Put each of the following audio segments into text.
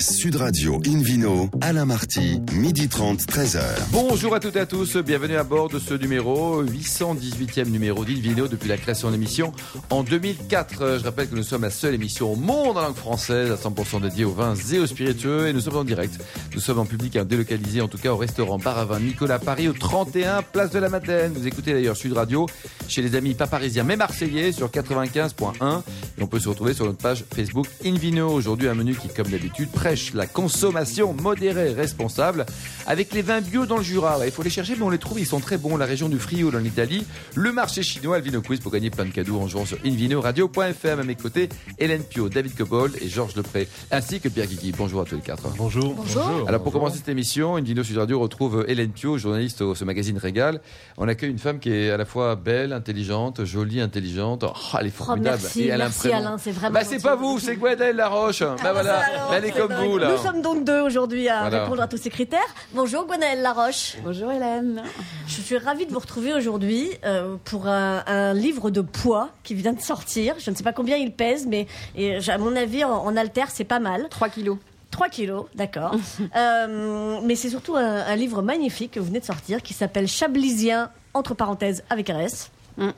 Sud Radio Invino, Alain Marty, midi 30, 13h. Bonjour à toutes et à tous, bienvenue à bord de ce numéro, 818e numéro d'Invino depuis la création de l'émission en 2004. Je rappelle que nous sommes la seule émission au monde en langue française à 100% dédiée aux vins et aux spiritueux et nous sommes en direct. Nous sommes en public à délocalisé en tout cas au restaurant Bar à Vin Nicolas Paris au 31 Place de la Madeleine. Vous écoutez d'ailleurs Sud Radio chez les amis pas parisiens mais marseillais sur 95.1 et on peut se retrouver sur notre page Facebook Invino. Aujourd'hui un menu qui comme d'habitude la consommation modérée et responsable avec les vins bio dans le Jura. Il faut les chercher, mais on les trouve, ils sont très bons. La région du Frioul en Italie, le marché chinois, le Vino Quiz pour gagner plein de cadeaux en jouant sur invinoradio.fm. À mes côtés, Hélène Pio, David Cobold et Georges Lepré, ainsi que Pierre Guigui. Bonjour à tous les quatre. Bonjour. Bonjour. Alors pour commencer cette émission, Invino Sud Radio retrouve Hélène Pio, journaliste au ce magazine Régal. On accueille une femme qui est à la fois belle, intelligente, jolie, intelligente. Oh, elle est oh, formidable. merci, et merci Alain, c'est vraiment. Bah c'est pas vous, c'est Gwenelle Laroche. Ah, bah voilà, elle est comme nous sommes donc deux aujourd'hui à répondre à tous ces critères. Bonjour Gwenaëlle Laroche. Bonjour Hélène. Je suis ravie de vous retrouver aujourd'hui euh, pour un, livre de poids qui vient de sortir. Je ne sais pas combien il pèse, mais à mon avis, en, en alter, c'est pas mal. 3 kilos. 3 kilos, d'accord. Euh, mais c'est surtout un, livre magnifique que vous venez de sortir qui s'appelle Chablisien, entre parenthèses, avec RS. Mm.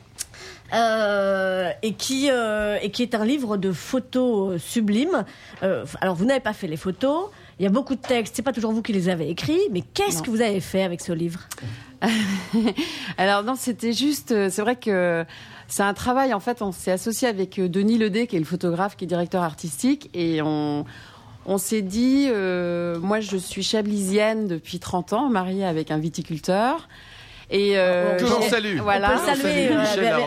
Euh, et, qui, euh, et qui est un livre de photos sublimes. Euh, alors, vous n'avez pas fait les photos, il y a beaucoup de textes, c'est pas toujours vous qui les avez écrits, mais qu'est-ce que vous avez fait avec ce livre? Alors, non, c'était juste, c'est vrai que c'est un travail, en fait, on s'est associé avec Denis Ledé, qui est le photographe, qui est directeur artistique, et on, on s'est dit, moi je suis chablisienne depuis 30 ans, mariée avec un viticulteur. Et euh, que salue. Voilà. On peut saluer euh,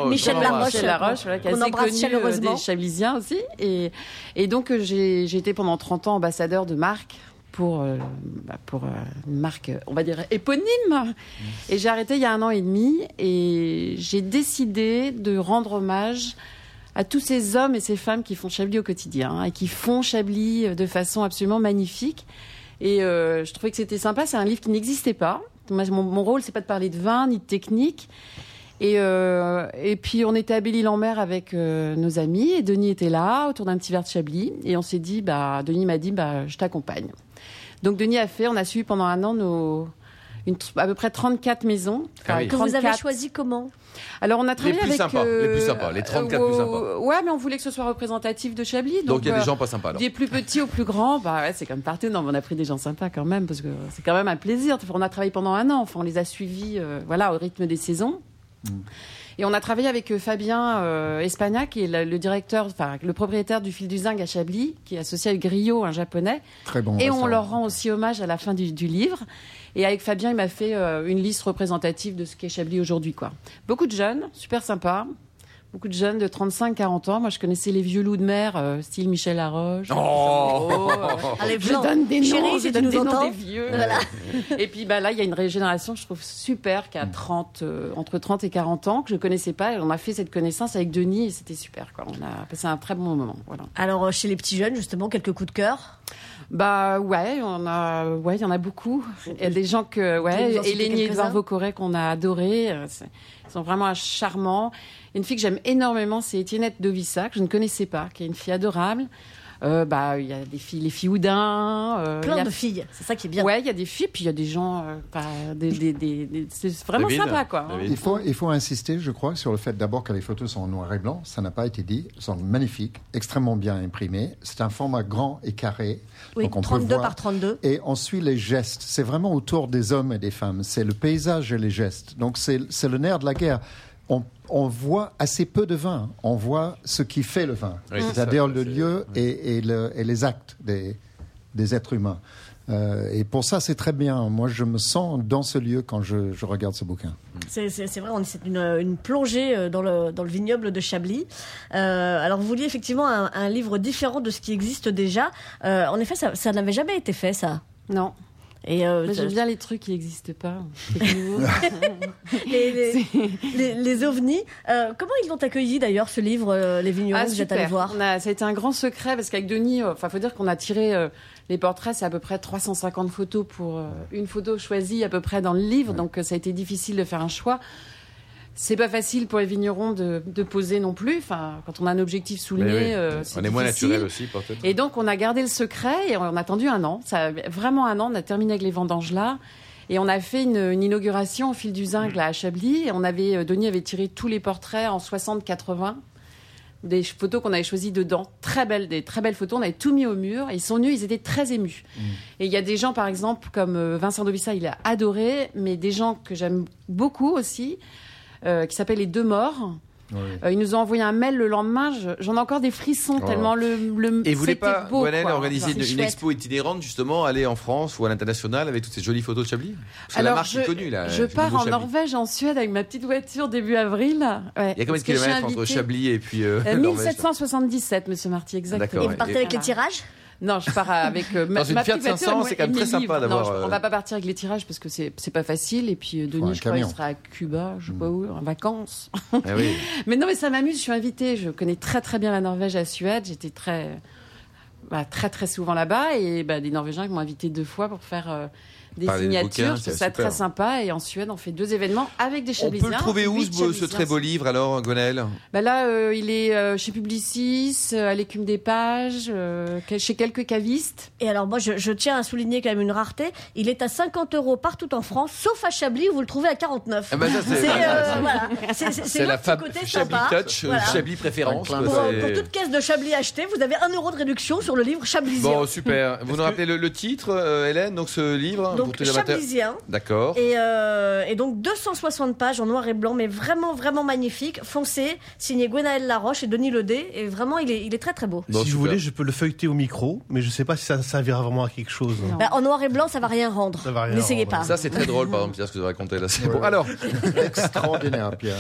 Michel Laroche, Michel Laroche voilà, qui est assez connu euh, des Chablisiens aussi. Et, et donc euh, j'ai été pendant 30 ans ambassadeur de marque pour, euh, bah pour une marque, on va dire, éponyme. Et j'ai arrêté il y a un an et demi et j'ai décidé de rendre hommage à tous ces hommes et ces femmes qui font Chablis au quotidien hein, et qui font Chablis de façon absolument magnifique. Et euh, je trouvais que c'était sympa. C'est un livre qui n'existait pas. Mon, mon rôle, c'est pas de parler de vin ni de technique. Et, euh, puis on était à Belle-Île-en-Mer avec euh, nos amis et Denis était là autour d'un petit verre de Chablis et on s'est dit bah Denis m'a dit bah je t'accompagne. Donc Denis a fait, on a suivi pendant un an nos une, à peu près 34 maisons. Ah que vous avez choisi comment? Alors on a travaillé les plus avec sympas, les plus sympas, les 34 plus sympas. Ouais, mais on voulait que ce soit représentatif de Chablis. Donc il y a des gens pas sympas. Alors. Des plus petits aux plus grands, bah ouais, c'est comme partout. Non, on a pris des gens sympas quand même parce que c'est quand même un plaisir. On a travaillé pendant un an. Enfin, on les a suivis, euh, voilà, au rythme des saisons. Mm. Et on a travaillé avec euh, Fabien euh, Espagnac, qui est le, directeur, enfin le propriétaire du Fil du Zinc à Chablis, qui est associé avec Griot, un japonais. Très bon. Et on leur rend aussi hommage à la fin du, du livre. Et avec Fabien, il m'a fait euh, une liste représentative de ce qu'est Chablis aujourd'hui, quoi. Beaucoup de jeunes, super sympa beaucoup de jeunes de 35-40 ans. Moi, je connaissais les vieux loups de mer, euh, style Michel Laroche. Oh, Allez, je donne des noms, je donne des noms des vieux. et puis, bah, là, il y a une régénération, je trouve super, qui a 30, euh, entre 30 et 40 ans, que je connaissais pas. Et on a fait cette connaissance avec Denis et c'était super, quoi. On a passé un très bon moment, voilà. Alors, euh, chez les petits jeunes, justement, quelques coups de cœur? Bah ouais, on a, ouais, il y en a beaucoup. Il y a des gens que, ouais, Hélène et Edouard Vaucoré qu'on a adoré. Ils sont vraiment charmants. Une fille que j'aime énormément, c'est Étiennette Dovissa, que je ne connaissais pas, qui est une fille adorable. Euh, bah, il y a des filles, les filles Houdin. Euh, Plein de filles, c'est ça qui est bien. Ouais, il y a des filles, puis il y a des gens, euh, des, des, des, c'est vraiment sympa, quoi. Il faut, il faut insister, je crois, sur le fait d'abord que les photos sont en noir et blanc. Ça n'a pas été dit. Elles sont magnifiques, extrêmement bien imprimées. C'est un format grand et carré. Oui, donc on 32 peut voir. par 32. Et on suit les gestes. C'est vraiment autour des hommes et des femmes. C'est le paysage et les gestes. Donc c'est c'est le nerf de la guerre on, voit assez peu de vin. On voit ce qui fait le vin, c'est-à-dire le lieu et, les actes des, êtres humains. Euh, et pour ça, c'est très bien. Moi, je me sens dans ce lieu quand je, regarde ce bouquin. C'est vrai, c'est une, plongée euh, dans le, vignoble de Chablis. Euh, alors, vous vouliez effectivement un, livre différent de ce qui existe déjà. en effet, ça, ça n'avait jamais été fait, ça. Non. Et euh, j'aime bien les trucs qui n'existent pas. les, les, les, ovnis. Euh, comment ils l'ont accueilli d'ailleurs ce livre, euh, Les Vignerons ah, Vous êtes allé voir. ça a été un grand secret parce qu'avec Denis, enfin, faut dire qu'on a tiré les portraits, c'est à peu près 350 photos pour une photo choisie à peu près dans le livre, donc ça a été difficile de faire un choix. C'est pas facile pour les vignerons de, poser non plus. Enfin, quand on a un objectif souligné, euh, on est moins naturel aussi, peut-être. Et donc, on a gardé le secret et on a attendu un an. Ça, vraiment un an. On a terminé avec les vendanges là. Et on a fait une, inauguration au fil du zinc là, à Chablis. Et on avait, euh, Denis avait tiré tous les portraits en 60-80 des photos qu'on avait choisies dedans, très belles, des très belles photos. On avait tout mis au mur. ils sont venus, ils étaient très émus. Mm. Et il y a des gens, par exemple, comme euh, Vincent Dobissa, il a adoré, mais des gens que j'aime beaucoup aussi, euh, qui s'appelle Les Deux Morts. Euh, ils nous ont envoyé un mail le lendemain. J'en ai encore des frissons oh. tellement le, le Et vous voulez pas, beau, organiser une, expo itinérante justement, aller en France ou à l'international avec toutes ces jolies photos de Chablis? Parce Alors, la marque je, est connue là. Je pars en Norvège, en Suède avec ma petite voiture début avril. Il y a combien de kilomètres entre Chablis et puis euh, 1777, Monsieur Marty, exactement. Et vous partez avec les tirages? Non, je pars avec euh, ma, Dans une Fiat 500, c'est quand même très sympa d'avoir. On va pas partir avec les tirages parce que c'est c'est pas facile. Et puis euh, Denis, je crois, il sera à Cuba, je sais pas où, en vacances. Eh oui. mais non, mais ça m'amuse. Je suis invitée. Je connais très très bien la Norvège, à Suède. J'étais très bah, très très souvent là-bas et bah, des Norvégiens qui m'ont invité deux fois pour faire. Des signatures, c'est ça très sympa. Et en Suède, on fait deux événements avec des Chablisiens. On peut le trouver où ce, très beau livre alors, Gonel bah Là, euh, il est euh, chez Publicis, euh, à l'écume des pages, chez quelques cavistes. Et alors moi, je, tiens à souligner quand même une rareté. Il est à 50 euros partout en France, sauf à Chablis où vous le trouvez à 49. Ah bah c'est la fab Chablis Touch, Chablis préférence. Pour, pour, toute caisse de Chablis achetée, vous avez un euro de réduction sur le livre Chablisien. Bon, super. Vous nous rappelez le, titre, Hélène, donc ce livre? Donc Chablisien. D'accord. Et, euh, et, donc 260 pages en noir et blanc, mais vraiment, vraiment magnifique, foncé, signé Gwenaël Laroche et Denis Ledé. Et vraiment, il est, il est très, très beau. si vous voulez, je peux le feuilleter au micro, mais je ne sais pas si ça servira vraiment à quelque chose. Bah, en noir et blanc, ça va rien rendre. N'essayez pas. Ça, c'est très drôle, par exemple, Pierre, ce que vous racontez là. C'est bon. Alors. extraordinaire, Pierre.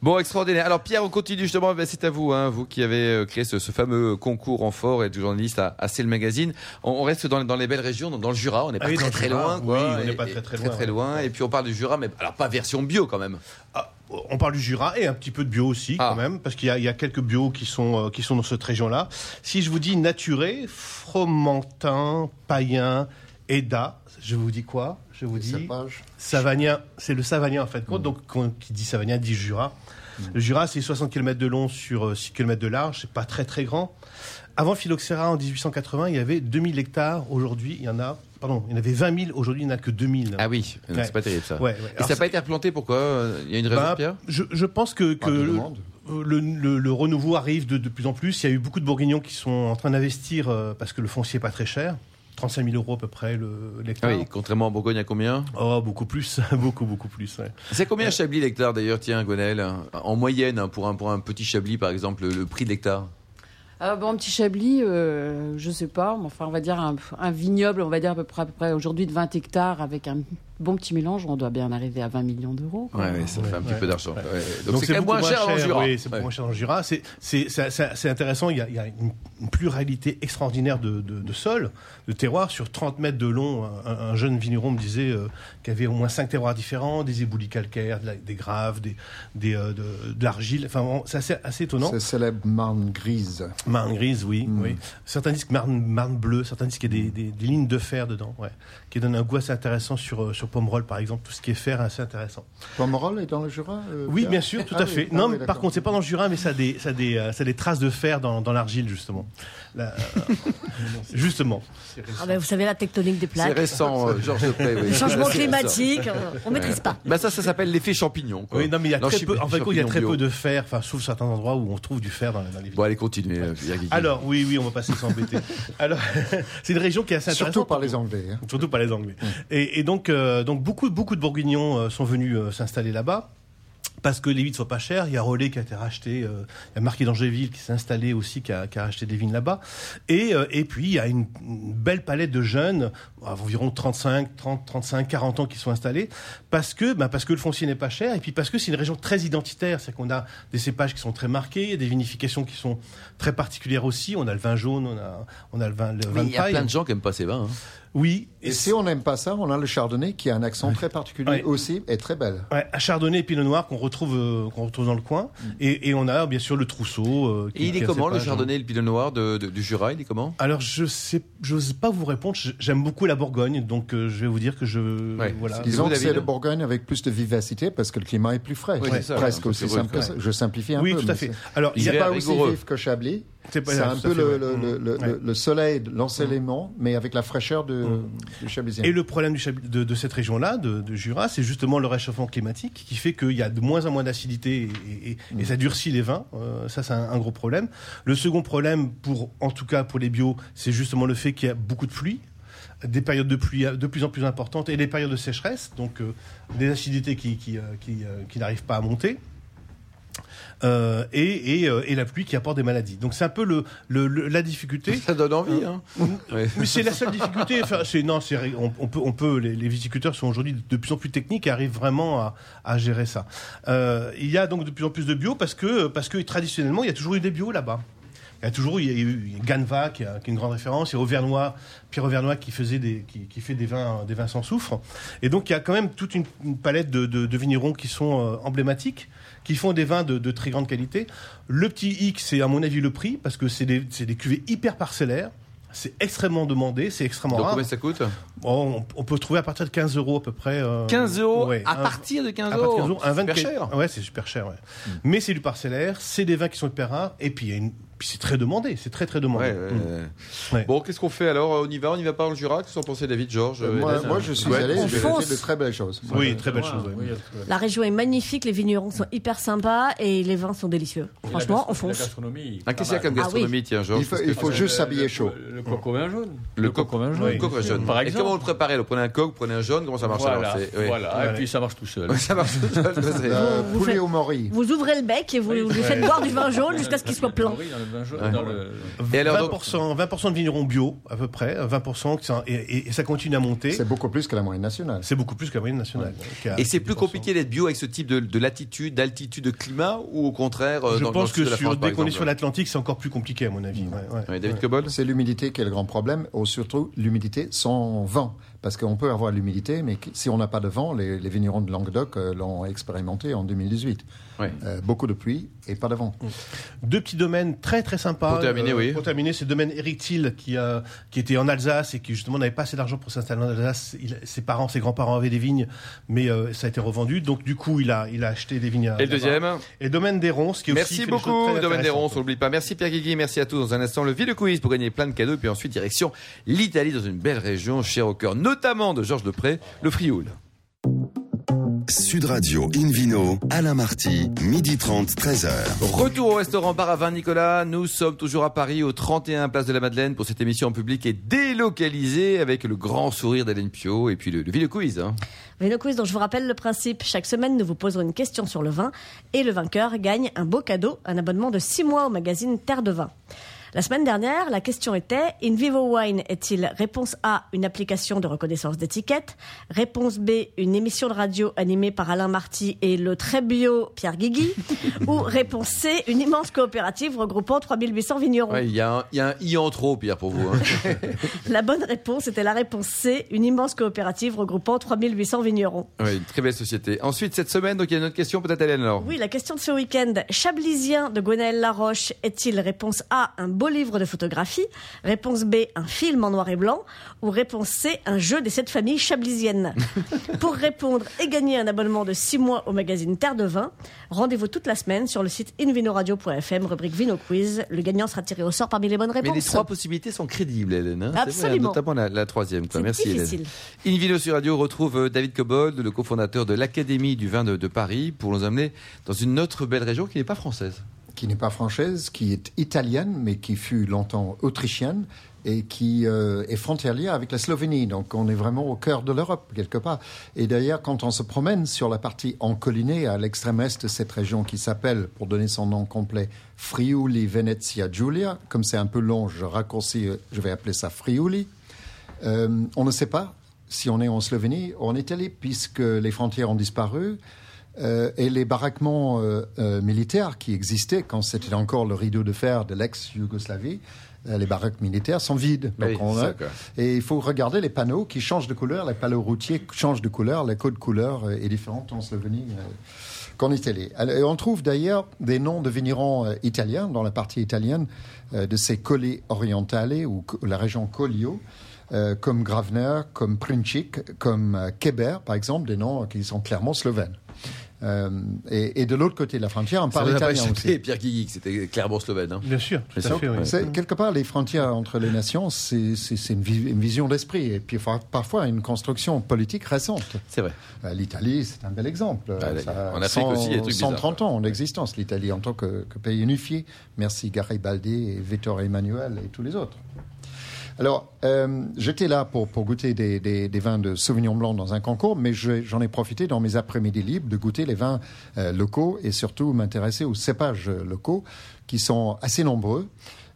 Bon, extraordinaire. Alors, Pierre, on continue justement. C'est à vous, hein, vous qui avez euh, créé ce, fameux concours en fort et du journaliste à, à le magazine. On, reste dans, dans, les belles régions, dans, le Jura. On n'est pas ah très, très loin. Oui, on n'est pas très très, très, loin. Et puis on parle du Jura, mais alors pas version bio quand même. Ah, on parle du Jura et un petit peu de bio aussi quand ah. même, parce qu'il y, a quelques bio qui sont, euh, qui sont dans cette région-là. Si je vous dis naturé, fromentin, païen, Eda, je vous dis quoi? Je vous dis Savagnin, c'est le Savagnin en fait. Mm. Donc qui dit Savagnin dit Jura. Mm. Le Jura, c'est 60 km de long sur 6 euh, km de large, c'est pas très très grand. Avant Phylloxera en 1880, il y avait 2000 hectares. Aujourd'hui, il y en a pardon, il y en avait 20 000, aujourd'hui il n'y en a que 2 000. Ah oui, c'est pas terrible ça. Et ça n'a pas été replanté, pourquoi Il y a une raison, bah, Pierre? je, pense que, le, renouveau arrive de, plus en plus. Il y a eu beaucoup de Bourguignons qui sont en train d'investir euh, parce que le foncier n'est pas très cher. 35 000 euros à peu près l'hectare. oui, contrairement à Bourgogne, à combien? Oh, beaucoup plus, beaucoup, beaucoup plus. C'est combien Chablis l'hectare d'ailleurs, tiens, Gonel En moyenne, hein, pour un, pour un petit Chablis par exemple, le prix de l'hectare? Ah, bon, petit Chablis, euh, je sais pas, enfin, on va dire un, vignoble, on va dire à peu près, à peu près aujourd'hui de 20 hectares avec un bon petit mélange, on doit bien arriver à 20 millions d'euro. Oui, ça fait un petit peu d'argent. Donc c'est moins cher en Jura. Oui, c'est moins cher en Jura. C'est intéressant, il y a, il y a une, pluralité extraordinaire de, de, de sols, de terroirs. Sur 30 mètres de long, un, jeune vigneron me disait euh, qu'il y avait au moins 5 terroirs différents, des éboulis calcaires, des graves, des, des euh, de, l'argile. Enfin, c'est assez, assez, étonnant. C'est célèbre marne grise. Marne grise, oui. Hmm. oui. Certains disent que marne, marne bleue, certains disent qu'il y a des, des, des, lignes de fer dedans, ouais, qui donnent un goût assez intéressant sur, euh, sur Pomerol, par exemple, tout ce qui est fer, assez intéressant. Pomerol est dans le Jura euh, Oui, bien sûr, tout à ah fait. non, ah mais par contre, c'est pas dans le Jura, mais ça a des, ça des, euh, des traces de fer dans, dans l'argile, justement. Euh, justement. Ah ben, vous savez, la tectonique des plaques. C'est récent, Georges Depré. Oui. Changement climatique, on ne maîtrise pas. Bah ça, ça s'appelle l'effet champignon. Oui, non, mais il y a très peu, en fait, il y a très peu de fer, enfin, sauf certains endroits où on trouve du fer dans, les villes. Bon, allez, continuez. Alors, oui, oui, on va passer sans embêter. Alors, c'est une région qui est assez intéressante. Surtout par les Anglais. Hein. Surtout par les Anglais. Et, donc, donc beaucoup, beaucoup de Bourguignons sont venus s'installer là-bas parce que les vides sont pas chères. Il y a Relais qui a été racheté, euh, il y a Marquis d'Angéville qui s'est installé aussi, qui a, qui a racheté des vignes là-bas. Et, euh, et puis il y a une, belle palette de jeunes, environ 35, 30, 35, 40 ans qui sont installés, parce que, bah, parce que le foncier n'est pas cher, et puis parce que c'est une région très identitaire, c'est qu'on a des cépages qui sont très marqués, des vinifications qui sont très particulières aussi. On a le vin jaune, on a, on a le vin, le vin Il y a plein de gens qui aiment pas ces vins. Hein. Oui. Et, si on n'aime pas ça, on a le chardonnay qui a un accent très particulier aussi et très belle. Ouais, un chardonnay et pinot noir qu'on retrouve qu'on retrouve dans le coin. Mm. Et, on a bien sûr le trousseau. et il est comment le chardonnay, le pinot noir du Jura Il est comment? Alors je sais, j'ose pas vous répondre. J'aime beaucoup la Bourgogne, donc je vais vous dire que je voilà. Disons que c'est le Bourgogne avec plus de vivacité parce que le climat est plus frais. presque aussi simple que ça. Je simplifie un peu. Oui, tout à fait. Alors il n'y a pas aussi vif que Chablis. C'est un peu le, soleil, l'ensoleillement, mais avec la fraîcheur de, mm. du Chablisien. Et le problème de, cette région-là, de, Jura, c'est justement le réchauffement climatique qui fait qu'il y a de moins en moins d'acidité et, mm. ça durcit les vins. Euh, ça, c'est un, gros problème. Le second problème, pour, en tout cas pour les bio, c'est justement le fait qu'il y a beaucoup de pluie des périodes de pluie de plus en plus importantes et des périodes de sécheresse, donc euh, des acidités qui, qui, euh, qui n'arrivent pas à monter. Euh, et, et, euh, et, la pluie qui apporte des maladies. Donc c'est un peu le, le, la difficulté. Ça donne envie. Hein. Mais c'est la seule difficulté. Enfin, c'est non, c'est on, on, peut, on peut. Les, les viticulteurs sont aujourd'hui de plus en plus techniques et arrivent vraiment à, à gérer ça. Euh, il y a donc de plus en plus de bio parce que parce que traditionnellement il y a toujours eu des bio là-bas. Il y a toujours il y a eu Ganva qui, a, qui est une grande référence, il y a Auvernois, Pierre Auvernois qui faisait des qui, qui, fait des vins des vins sans soufre. Et donc il y a quand même toute une, palette de, de, de vignerons qui sont emblématiques qui font des vins de, très grande qualité. Le petit hic, c'est à mon avis le prix, parce que c'est des, des cuvées hyper parcellaires. C'est extrêmement demandé, c'est extrêmement Donc rare. combien ça coûte on, peut trouver à partir de 15 euros à peu près. 15 euh, euros À partir de 15 euros, Un vin super cher. Ouais, c'est super cher. Ouais. Hmm. Mais c'est du parcellaire, c'est des vins qui sont hyper rares, et puis il y a une c'est très demandé, c'est très très demandé. Mm. Bon, qu'est-ce qu'on fait alors? On y va On y va pas le Jura Qu'est-ce qu'on pensez David, Georges euh, moi, moi, je suis allé, j'ai fait de très belles choses. Oui, très belles choses. La région est magnifique, les vignerons sont hyper sympas et les vins sont délicieux. Franchement, on fonce. Ah, qu'est-ce qu'il y a comme ah gastronomie, tiens, Georges? Il faut, juste s'habiller chaud. Le coq au vin jaune. Le coq au vin jaune. Le coq au jaune. Et comment on le préparait? Vous prenez un coq, vous prenez un jaune, comment ça marche alors? Voilà, et puis ça marche tout seul. Ça marche tout seul. Poulet au mori. Vous ouvrez le bec et vous lui faites boire du vin jaune jusqu'à ce qu'il soit plein. Et alors, 20%, 20 de vignerons bio, à peu près, 20%, et, et, ça continue à monter. C'est beaucoup plus que la moyenne nationale. C'est beaucoup plus que la moyenne nationale. Et c'est plus compliqué d'être bio avec ce type de, latitude, d'altitude, de climat, ou au contraire euh, Je pense que sur, dès qu'on est sur l'Atlantique, c'est encore plus compliqué, à mon avis. David Cobol C'est l'humidité qui est le grand problème, ou surtout l'humidité sans vent parce qu'on peut avoir l'humidité, mais si on n'a pas de vent, les, vignerons de Languedoc euh, l'ont expérimenté en 2018. Euh, beaucoup de pluie et pas de vent. Deux petits domaines très très sympas. Pour terminer, euh, oui. Pour terminer, c'est le domaine Eric Thiel qui, qui était en Alsace et qui justement n'avait pas assez d'argent pour s'installer en Alsace. ses parents, ses grands-parents avaient des vignes, mais ça a été revendu. Donc du coup, il a, il a acheté des vignes. Et le deuxième Et le domaine des Ronces, qui Merci beaucoup, domaine des Ronces, on n'oublie pas. Merci Pierre Guigui, merci à tous. Dans un instant, le Ville Quiz pour gagner plein de cadeaux. Et puis ensuite, direction l'Italie dans une belle région, chère au cœur, notamment de Georges de près, le Frioul. Sud Radio Invino, Alain Marty, midi 30, 13h. Retour au restaurant Bar à Vin Nicolas. Nous sommes toujours à Paris, au 31 Place de la Madeleine, pour cette émission en public et délocalisée avec le grand sourire d'Hélène Pio et puis le, le Quiz. Hein. Quiz, dont je vous rappelle le principe. Chaque semaine, nous vous poserons une question sur le vin et le vainqueur gagne un beau cadeau, un abonnement de 6 mois au magazine Terre de Vin. La semaine dernière, la question était In Vivo Wine est-il réponse A, une application de reconnaissance d'étiquette? Réponse B, une émission de radio animée par Alain Marty et le très bio Pierre Guigui? Ou réponse C, une immense coopérative regroupant 3800 vignerons? Il y, a un I en trop, Pierre, pour vous. Hein. la bonne réponse était la réponse C, une immense coopérative regroupant 3800 vignerons. Oui, une très belle société. Ensuite, cette semaine, donc il y a une autre question, peut-être Hélène alors? Oui, la question de ce week-end. Chablisien de Gwenaël Laroche est-il réponse A, un beau livre de photographie Réponse B, un film en noir et blanc Ou réponse C, un jeu des sept familles chablisiennes Pour répondre et gagner un abonnement de 6 mois au magazine Terre de Vin, rendez-vous toute la semaine sur le site invinoradio.fm, rubrique Vino Quiz. Le gagnant sera tiré au sort parmi les bonnes réponses. Mais les trois possibilités sont crédibles, Hélène. Hein Absolument. notamment la, troisième. Merci, difficile. Hélène. Invino sur Radio retrouve euh, David Cobold, le cofondateur de l'Académie du vin de Paris, pour nous amener dans une autre belle région qui n'est pas française qui n'est pas française, qui est italienne, mais qui fut longtemps autrichienne et qui euh, est frontalière avec la Slovénie. Donc on est vraiment au cœur de l'Europe, quelque part. Et d'ailleurs, quand on se promène sur la partie encollinée, à l'extrême est de cette région qui s'appelle, pour donner son nom complet, Friuli Venezia Giulia, comme c'est un peu long, je raccourcis, je vais appeler ça Friuli, euh, on ne sait pas si on est en Slovénie ou en Italie, puisque les frontières ont disparu. Euh, et les baraquements euh, euh, militaires qui existaient quand c'était encore le rideau de fer de l'ex-Yougoslavie, les baraques militaires sont vides. et il faut regarder les panneaux qui changent de couleur, les panneaux routiers changent de couleur, la code couleur est différente en Slovénie qu'en Italie. Et on trouve d'ailleurs des noms de vignerons italiens dans la partie italienne de ces colli orientales ou la région Collio. comme Gravner, comme Princic, comme Keber, par exemple, des noms qui sont clairement slovènes. Euh, et, de l'autre côté de la frontière, on parle italien aussi. Pierre Guigui, c'était clairement slovène. Hein. Bien sûr, tout à fait, Quelque part, les frontières entre les nations, c'est une, vision d'esprit et puis parfois une construction politique récente. C'est vrai. Euh, L'Italie, c'est un bel exemple. Ah, en Afrique aussi, il y a des trucs 130 ans d'existence, l'Italie en tant que, que, pays unifié. Merci Garibaldi et Vittorio Emanuele et tous les autres. Alors, euh, j'étais là pour, goûter des, vins de Sauvignon blanc dans un concours, mais j'en ai profité dans mes après-midi libres de goûter les vins euh, locaux et surtout m'intéresser aux cépages locaux qui sont assez nombreux.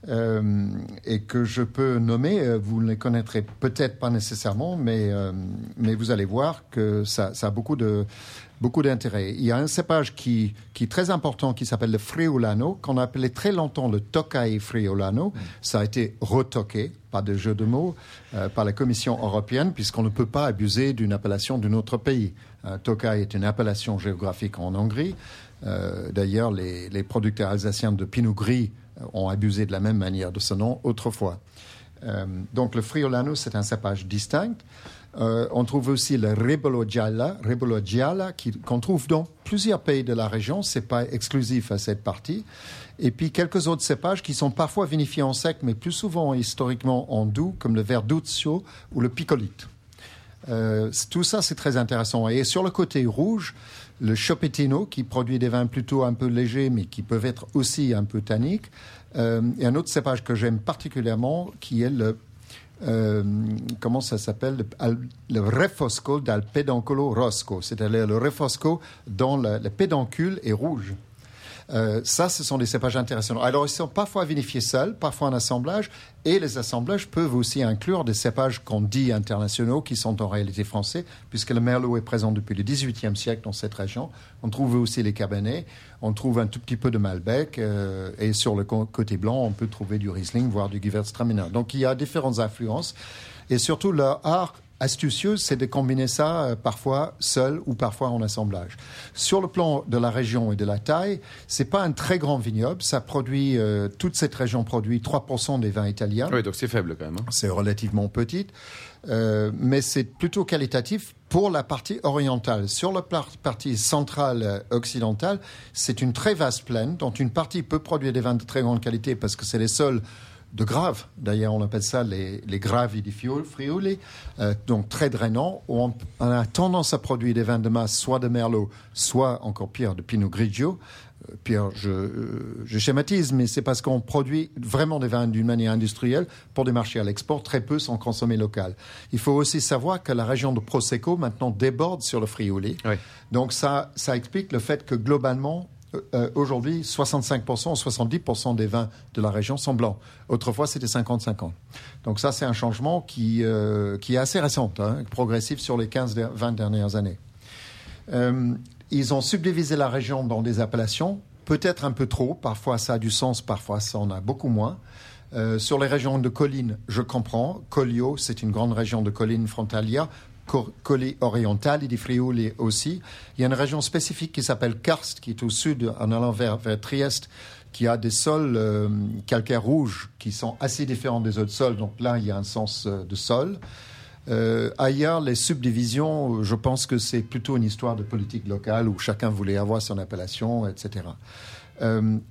Euh, et que je peux nommer, vous ne les connaîtrez peut-être pas nécessairement, mais, mais vous allez voir que ça, ça a beaucoup de, beaucoup d'intérêt. Il y a un cépage qui, qui est très important qui s'appelle le Friulano, qu'on a appelé très longtemps le Tokai Friulano. Ça a été retoqué, pas de jeu de mots, euh, par la Commission européenne, puisqu'on ne peut pas abuser d'une appellation d'un autre pays. Euh, Tokai est une appellation géographique en Hongrie. Euh, d'ailleurs, les, les, producteurs alsaciens de Pinot Gris ont abusé de la même manière de ce nom autrefois. donc le Friulano, c'est un cépage distinct. Euh, on trouve aussi le Rebolo Gialla, Rebolo Gialla qu'on trouve dans plusieurs pays de la région. C'est pas exclusif à cette partie. Et puis quelques autres cépages qui sont parfois vinifiés en sec, mais plus souvent historiquement en doux, comme le Verduzio ou le Picolite. Euh, tout ça, c'est très intéressant. Et sur le côté rouge, le Chopettino, qui produit des vins plutôt un peu légers, mais qui peuvent être aussi un peu tanniques. Euh, et un autre cépage que j'aime particulièrement, qui est le euh, comment ça s'appelle le, refosco dal pedoncolo rosco, c'est-à-dire le refosco dont le, le pédoncule est rouge. Euh, ça, ce sont des cépages intéressants. Alors, ils sont parfois vinifiés seuls, parfois en assemblage, et les assemblages peuvent aussi inclure des cépages qu'on dit internationaux, qui sont en réalité français, puisque le Merlot est présent depuis le XVIIIe siècle dans cette région. On trouve aussi les Cabernets, on trouve un tout petit peu de Malbec, euh, et sur le côté blanc, on peut trouver du Riesling, voire du Gewürztraminer. Donc, il y a différentes influences, et surtout, leur art astucieuse, c'est de combiner ça euh, parfois seul ou parfois en assemblage. Sur le plan de la région et de la taille, c'est pas un très grand vignoble. Ça produit, euh, toute cette région produit 3% des vins italiens. Oui, donc c'est faible quand même. Hein. C'est relativement petite, euh, mais c'est plutôt qualitatif pour la partie orientale. Sur la partie centrale occidentale, c'est une très vaste plaine dont une partie peut produire des vins de très grande qualité parce que c'est les sols de graves. D'ailleurs, on appelle ça les, les gravi di friuli, euh, donc très drainants, où on, a tendance à produire des vins de masse, soit de Merlot, soit encore pire de Pinot Grigio. Euh, Pierre, je, euh, je, schématise, mais c'est parce qu'on produit vraiment des vins d'une manière industrielle pour des marchés à l'export. Très peu sont consommés local. Il faut aussi savoir que la région de Prosecco maintenant déborde sur le Friuli. Donc ça, ça explique le fait que globalement, euh, euh, aujourd'hui, 65% ou 70% des vins de la région sont blancs. Autrefois, c'était 50-50. Donc ça, c'est un changement qui, euh, est assez récent, hein, progressif sur les 15-20 dernières années. ils ont subdivisé la région dans des appellations, peut-être un peu trop, parfois ça a du sens, parfois ça en a beaucoup moins. sur les régions de collines, je comprends. Collio, c'est une grande région de collines frontalières. Colli oriental et di Friuli aussi. Il y a une région spécifique qui s'appelle Karst, qui est au sud, en allant vers, Trieste, qui a des sols euh, calcaires rouges qui sont assez différents des autres sols. Donc là, il y a un sens euh, de sol. Euh, ailleurs, les subdivisions, je pense que c'est plutôt une histoire de politique locale où chacun voulait avoir son appellation, etc.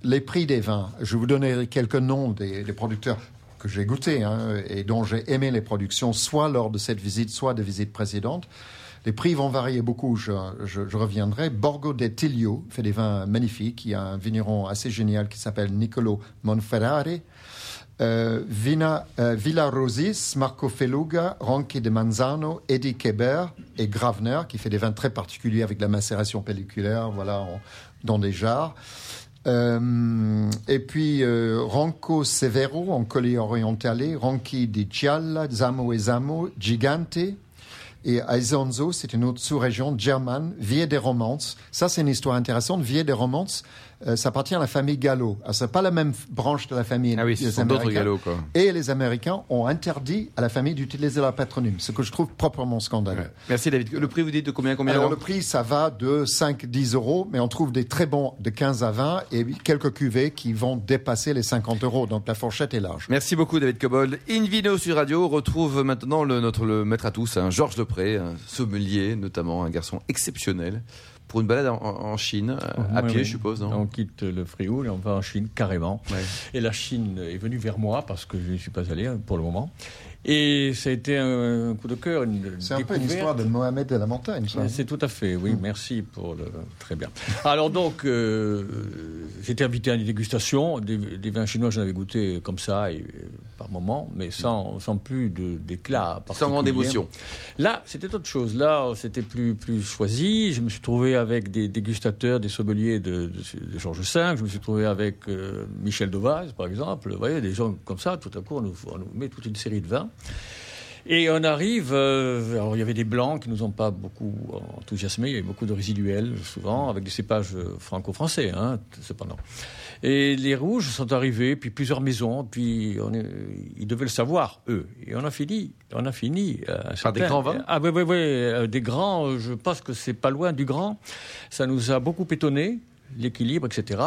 les prix des vins, je vous donner quelques noms des producteurs que j'ai goûté hein, et dont j'ai aimé les productions, soit lors de cette visite, soit de visites précédentes. Les prix vont varier beaucoup, je, reviendrai. Borgo de Tiglio fait des vins magnifiques. Il y a un vigneron assez génial qui s'appelle Nicolo Monferrari. Euh, Vina, euh, Villa Rosis, Marco Feluga, Ronchi de Manzano, Eddie Keber et Gravner, qui fait des vins très particuliers avec la macération pelliculaire, voilà, dans des jarres. Euh, et puis euh, Ronco Severo en Colli Orientale, Ronchi di Gialla, Zamo e Zamo, Gigante. Et Aizonzo, c'est une autre sous-région, German, Vie des Romances. Ça, c'est une histoire intéressante. Vie des Romances, euh, ça appartient à la famille Gallo. Ce n'est pas la même branche de la famille ah oui, ce sont d'autres Gallo, quoi. Et les Américains ont interdit à la famille d'utiliser leur patronyme, ce que je trouve proprement scandaleux. Merci David. Le prix, vous dites de combien, combien Alors le prix, ça va de 5-10 euros, mais on trouve des très bons de 15 à 20 et quelques cuvées qui vont dépasser les 50 euros. Donc la fourchette est large. Merci beaucoup David Cobold. Invino sur Radio retrouve maintenant le, notre le maître à tous, hein, Georges Depré, un sommelier notamment, un garçon exceptionnel pour une balade en, Chine, à pied, je suppose. on quitte le Frioul et on va en Chine carrément. Et la Chine est venue vers moi parce que je n'y suis pas allé hein, pour le moment. Et ça a été un coup de cœur. C'est un peu l'histoire de Mohamed de la montagne, ça. C'est tout à fait, oui. Mm. Merci pour le. Très bien. Alors donc, euh, j'étais invité à une dégustation. Des, vins chinois, j'en avais goûté comme ça, et, par moment, mais sans, sans plus d'éclat. Sans grande émotion. Là, c'était autre chose. Là, c'était plus, plus choisi. Je me suis trouvé avec des dégustateurs, des sommeliers de, de, Georges V. Je me suis trouvé avec euh, Michel Devaz, par exemple. Vous voyez, des gens comme ça, tout à coup, on nous, on nous met toute une série de vins. Et on arrive, euh, alors il y avait des blancs qui nous ont pas beaucoup enthousiasmés, il y avait beaucoup de résiduels souvent, avec des cépages franco-français, hein, cependant. Et les rouges sont arrivés, puis plusieurs maisons, puis on est, ils devaient le savoir, eux. Et on a fini, on a fini. Euh, Par des grands vins Ah oui, oui, oui, euh, des grands, je pense que c'est pas loin du grand. Ça nous a beaucoup étonnés l'équilibre, etc.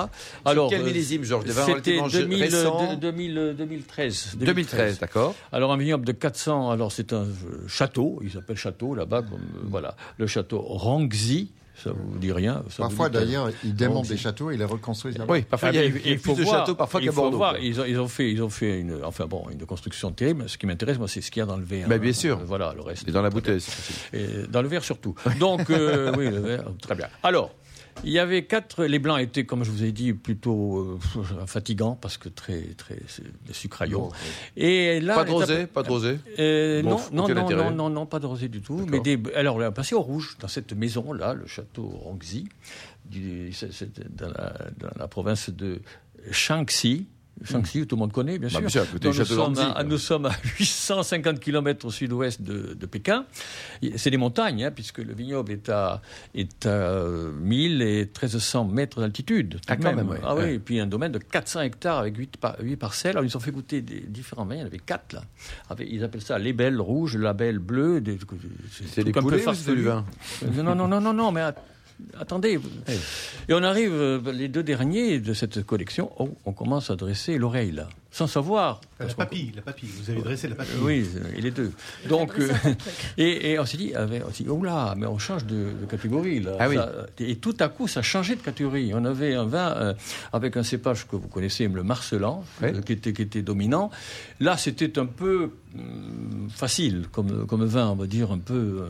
Alors, quel euh, millésime, Georges C'était 2013. 2013, d'accord. Alors, un vignoble de 400, alors c'est un château, il s'appelle château là-bas, voilà, le château Rangzi, ça vous dit rien. parfois, d'ailleurs, ils démontent des châteaux et les reconstruisent. Oui, parfois, il y a, il plus de châteaux parfois qu'à Bordeaux. Voir, ils, ont, ils, ont, fait, ils ont fait une, enfin bon, une construction terrible. Ce qui m'intéresse, moi, c'est ce qu'il y a dans le verre. Mais bien sûr. voilà, le reste. Et dans la bouteille, Et dans le verre surtout. Donc, euh, oui, le verre, très bien. Alors, il y avait quatre. Les blancs étaient, comme je vous ai dit, plutôt euh, fatigants parce que très très sucraillons. Et là, pas de rosé, pas de rosé. Euh, non, non, non, non, non, non, pas de rosé du tout. Mais des, alors on est passé au rouge dans cette maison là, le château Rongzi, dans, la, dans la province de Shaanxi Shaanxi, tout le monde connaît, bien bah, sûr. nous, sommes à, nous, sommes à, 850 km au sud-ouest de, Pékin. C'est des montagnes, hein, puisque le vignoble est à, est à 1000 et 1300 mètres d'altitude. Ah, quand même, Ah oui, et puis un domaine de 400 hectares avec 8, 8 parcelles. Alors, ils ont fait goûter des différents vins, il y en avait 4 là. ils appellent ça label rouge, label bleu. C'est des coulées ou c'est du vin Non, non, non, non, non, mais attendez. Et on arrive, euh, les deux derniers de cette collection, oh, on commence à dresser l'oreille là sans savoir. La papille, la papille, vous avez dressé la papille. Oui, et les deux. Donc, euh, et, on s'est dit, on dit, oh là, mais on change de, catégorie là. Ah oui. et tout à coup, ça a changé de catégorie. On avait un vin euh, avec un cépage que vous connaissez, le Marcelan, euh, qui, était, qui était dominant. Là, c'était un peu facile comme, comme vin, on va dire, un peu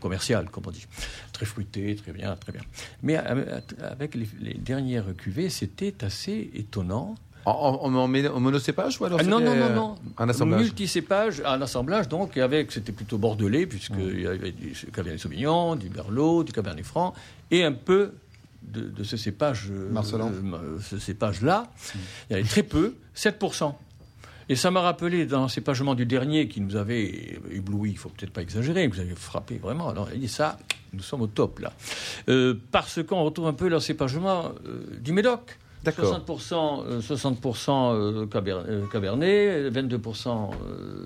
commercial, comme on dit. Très fruité, très bien, très bien. Mais avec les, les dernières cuvées, c'était assez étonnant en, en, en, monocépage ou alors ah, Non, non, non, non. Un assemblage Multicépage, un assemblage donc, et avec, c'était plutôt bordelais, puisqu'il y avait du Cabernet Sauvignon, du Merlot, du Cabernet Franc, et un peu de, ce cépage. Euh, Marcelin. Euh, ce cépage-là. Il y avait très peu, 7%. Et ça m'a rappelé dans le cépagement du dernier qui nous avait ébloui, il faut peut-être pas exagérer, vous avez frappé vraiment. Alors, il dit ça, nous sommes au top là. Euh, parce qu'on retrouve un peu le cépagement du Médoc. 60%, 60 euh, euh, Cabernet, 22%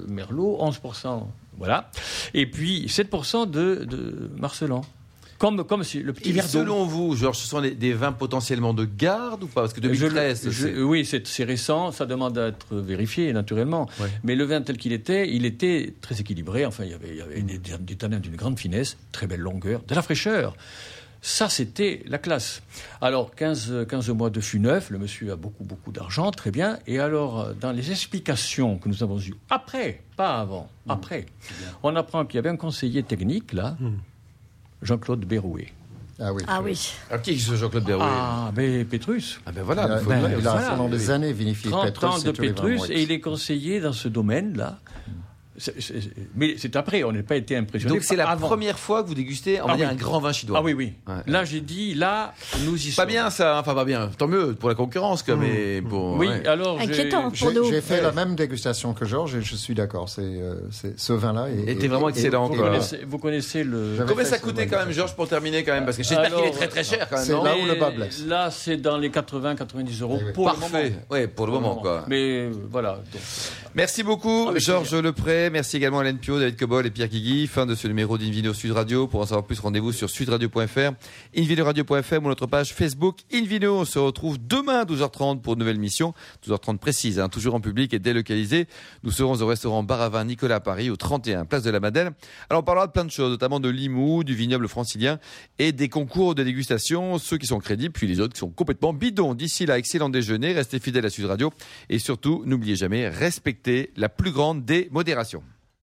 Merlot, 11%, voilà. Et puis 7% de, de Marcelan. Comme, comme le petit verre Selon vous, Georges, ce sont des, vins potentiellement de garde ou pas? Parce que 2013, oui, c'est récent, ça demande à être vérifié naturellement. Mais le vin tel qu'il était, il était très équilibré. Enfin, il y avait, il y avait des, des tanins d'une grande finesse, très belle longueur, de la fraîcheur. Ça, c'était la classe. Alors, 15, 15 mois de fût neuf, le monsieur a beaucoup, beaucoup d'argent, très bien. Et alors, euh, dans les explications que nous avons eues, après, pas avant, mmh. après, on apprend qu'il y avait un conseiller technique, là, mmh. Jean-Claude Berrouet. Ah oui. Ah oui. Ah, qui est ce Jean-Claude Berrouet Ah, mais Pétrus. Ah ben voilà. Il a, pendant des années vinifié 30 ans de Pétrus et il est conseiller dans ce domaine-là. Mais c'est après, on n'a pas été impressionné. Donc c'est la première fois que vous dégustez, on va ah dire, un grand vin chidois. Ah oui, oui. Là, j'ai dit, là, nous y sommes. Pas bien ça, enfin pas bien. Tant mieux pour la concurrence, comme mais pour. Oui, alors. Inquiétant pour nous. J'ai fait la même dégustation que Georges et je suis d'accord. C'est ce vin-là était vraiment excellent. Vous connaissez, vous connaissez le. Combien ça coûtait quand même, Georges, pour terminer quand même, parce que j'espère qu'il est très très cher quand même. C'est là où le bas blesse. Là, c'est dans les 80-90 euros pour le moment. Oui, pour le moment quoi. Mais voilà. Merci beaucoup, Georges Lepré. Merci également Hélène Pio, David Cobol et Pierre Guigui. Fin de ce numéro d'Invino Sud Radio. Pour en savoir plus, rendez-vous sur sudradio.fr, invinoradio.fr ou notre page Facebook Invino. On se retrouve demain à 12h30 pour une nouvelle mission. 12h30 précise, hein, toujours en public et délocalisé. Nous serons au restaurant Baravin Nicolas à Paris, au 31 Place de la Madeleine. Alors on parlera de plein de choses, notamment de Limoux, du vignoble francilien et des concours de dégustation, ceux qui sont crédibles, puis les autres qui sont complètement bidons. D'ici là, excellent déjeuner, restez fidèles à Sud Radio et surtout, n'oubliez jamais, respectez la plus grande des modérations.